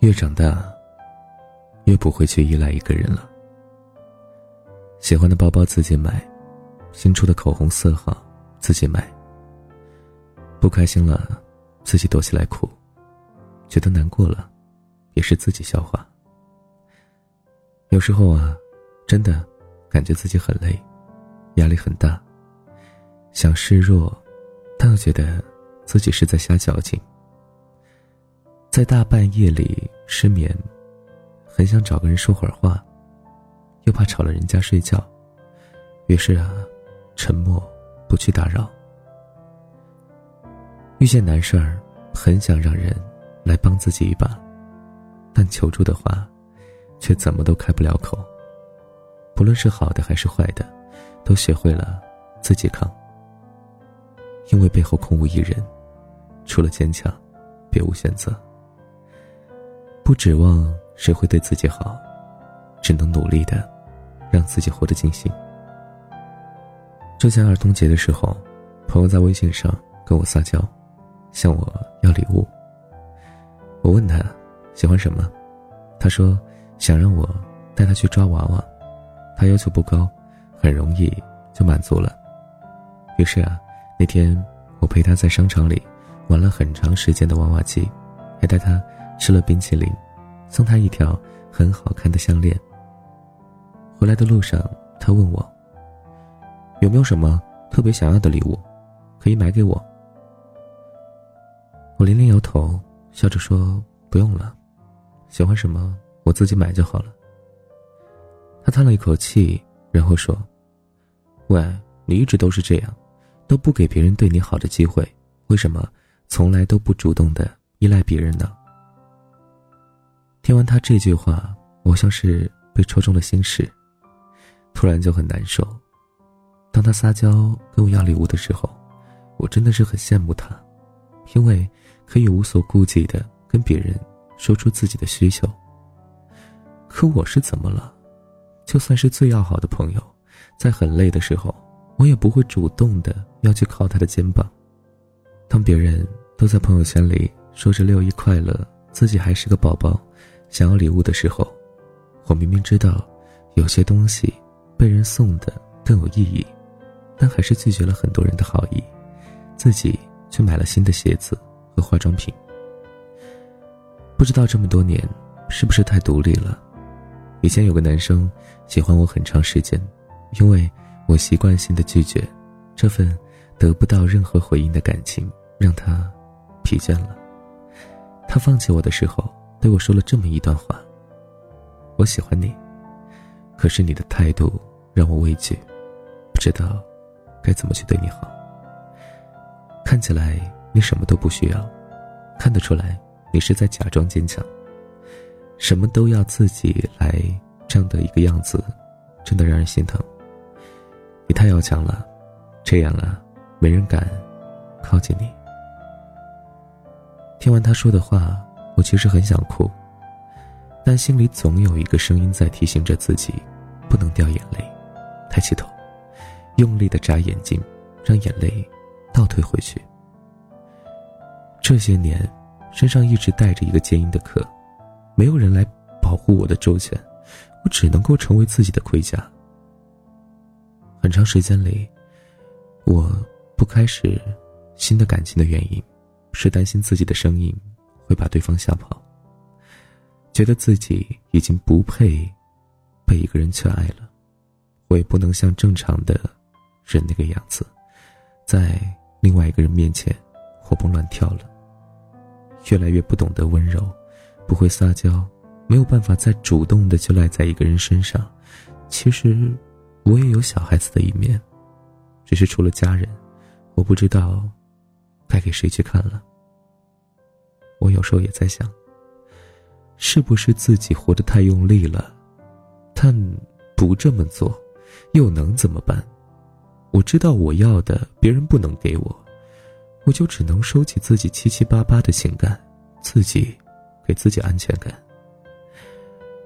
越长大，越不会去依赖一个人了。喜欢的包包自己买，新出的口红色号自己买。不开心了，自己躲起来哭；觉得难过了，也是自己消化。有时候啊，真的感觉自己很累，压力很大，想示弱，但又觉得自己是在瞎矫情。在大半夜里失眠，很想找个人说会儿话，又怕吵了人家睡觉，于是啊，沉默，不去打扰。遇见难事儿，很想让人来帮自己一把，但求助的话，却怎么都开不了口。不论是好的还是坏的，都学会了自己扛，因为背后空无一人，除了坚强，别无选择。不指望谁会对自己好，只能努力的让自己活得尽兴。之前儿童节的时候，朋友在微信上跟我撒娇，向我要礼物。我问他喜欢什么，他说想让我带他去抓娃娃，他要求不高，很容易就满足了。于是啊，那天我陪他在商场里玩了很长时间的娃娃机，还带他。吃了冰淇淋，送他一条很好看的项链。回来的路上，他问我有没有什么特别想要的礼物，可以买给我。我连连摇头，笑着说不用了，喜欢什么我自己买就好了。他叹了一口气，然后说：“喂，你一直都是这样，都不给别人对你好的机会，为什么从来都不主动的依赖别人呢？”听完他这句话，我像是被戳中了心事，突然就很难受。当他撒娇跟我要礼物的时候，我真的是很羡慕他，因为可以无所顾忌的跟别人说出自己的需求。可我是怎么了？就算是最要好的朋友，在很累的时候，我也不会主动的要去靠他的肩膀。当别人都在朋友圈里说着六一快乐，自己还是个宝宝。想要礼物的时候，我明明知道有些东西被人送的更有意义，但还是拒绝了很多人的好意，自己却买了新的鞋子和化妆品。不知道这么多年是不是太独立了？以前有个男生喜欢我很长时间，因为我习惯性的拒绝，这份得不到任何回应的感情让他疲倦了。他放弃我的时候。对我说了这么一段话。我喜欢你，可是你的态度让我畏惧，不知道该怎么去对你好。看起来你什么都不需要，看得出来你是在假装坚强，什么都要自己来，这样的一个样子，真的让人心疼。你太要强了，这样啊，没人敢靠近你。听完他说的话。我其实很想哭，但心里总有一个声音在提醒着自己，不能掉眼泪。抬起头，用力的眨眼睛，让眼泪倒退回去。这些年，身上一直带着一个坚硬的壳，没有人来保护我的周全，我只能够成为自己的盔甲。很长时间里，我不开始新的感情的原因，是担心自己的声音。会把对方吓跑，觉得自己已经不配被一个人去爱了，我也不能像正常的人那个样子，在另外一个人面前活蹦乱跳了。越来越不懂得温柔，不会撒娇，没有办法再主动的去赖在一个人身上。其实我也有小孩子的一面，只是除了家人，我不知道该给谁去看了。我有时候也在想，是不是自己活得太用力了？但不这么做，又能怎么办？我知道我要的别人不能给我，我就只能收起自己七七八八的情感，自己给自己安全感。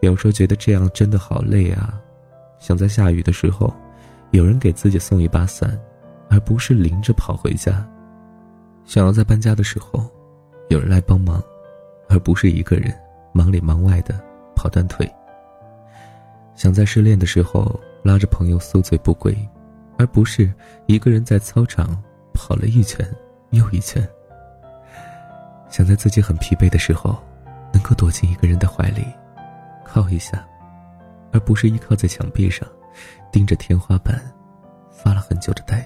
有时候觉得这样真的好累啊！想在下雨的时候，有人给自己送一把伞，而不是淋着跑回家。想要在搬家的时候。有人来帮忙，而不是一个人忙里忙外的跑断腿。想在失恋的时候拉着朋友宿醉不归，而不是一个人在操场跑了一圈又一圈。想在自己很疲惫的时候，能够躲进一个人的怀里，靠一下，而不是依靠在墙壁上，盯着天花板，发了很久的呆。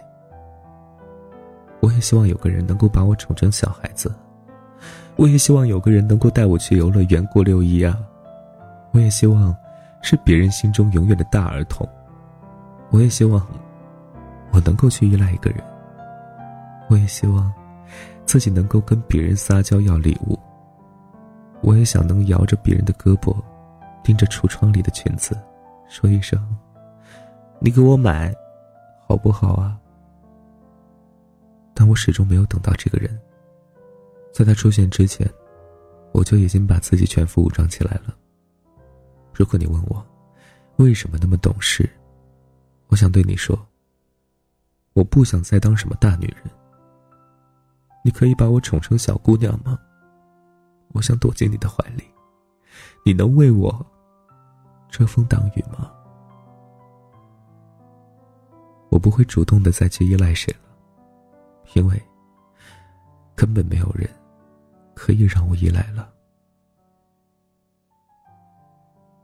我也希望有个人能够把我宠成小孩子，我也希望有个人能够带我去游乐园过六一啊，我也希望是别人心中永远的大儿童，我也希望我能够去依赖一个人，我也希望。自己能够跟别人撒娇要礼物，我也想能摇着别人的胳膊，盯着橱窗里的裙子，说一声：“你给我买，好不好啊？”但我始终没有等到这个人，在他出现之前，我就已经把自己全副武装起来了。如果你问我为什么那么懂事，我想对你说：我不想再当什么大女人。你可以把我宠成小姑娘吗？我想躲进你的怀里，你能为我遮风挡雨吗？我不会主动的再去依赖谁了，因为根本没有人可以让我依赖了。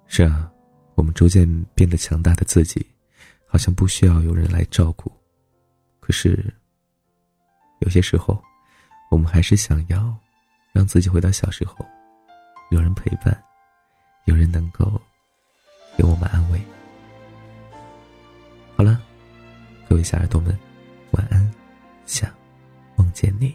是啊，我们逐渐变得强大的自己，好像不需要有人来照顾，可是有些时候。我们还是想要让自己回到小时候，有人陪伴，有人能够给我们安慰。好了，各位小耳朵们，晚安，想梦见你。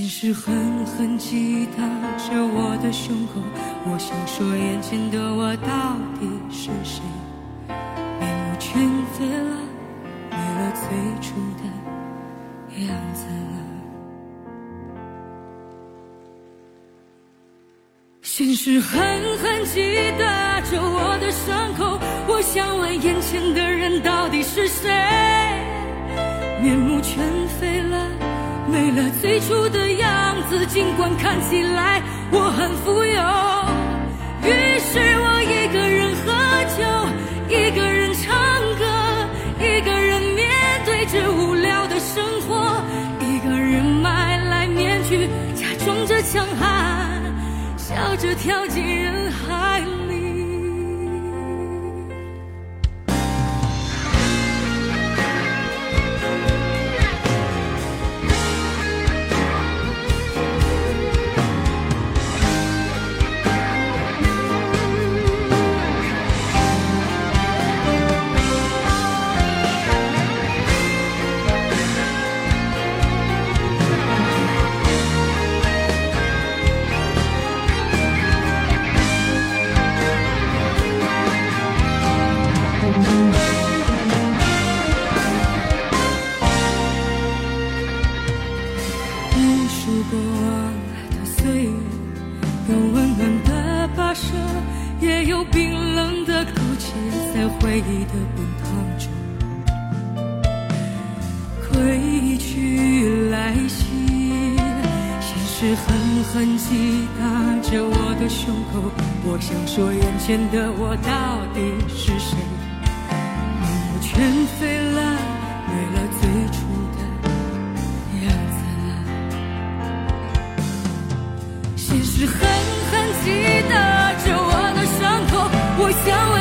现实狠狠击打着我的胸口。我想说，眼前的我到底是谁？面目全非了，没了最初的样子了。现实狠狠击打着我的伤口，我想问眼前的人到底是谁？面目全非了，没了最初的样子，尽管看起来我很富有。于是我一个人喝酒，一个人唱歌，一个人面对着无聊的生活，一个人买来面具，假装着强悍。笑着跳进回忆的滚烫中，归去来兮，现实狠狠击打着我的胸口。我想说，眼前的我到底是谁？面目全非了，没了最初的样子。现实狠狠击打着我的伤口。我想问。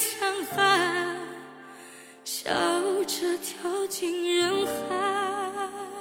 强悍笑着跳进人海。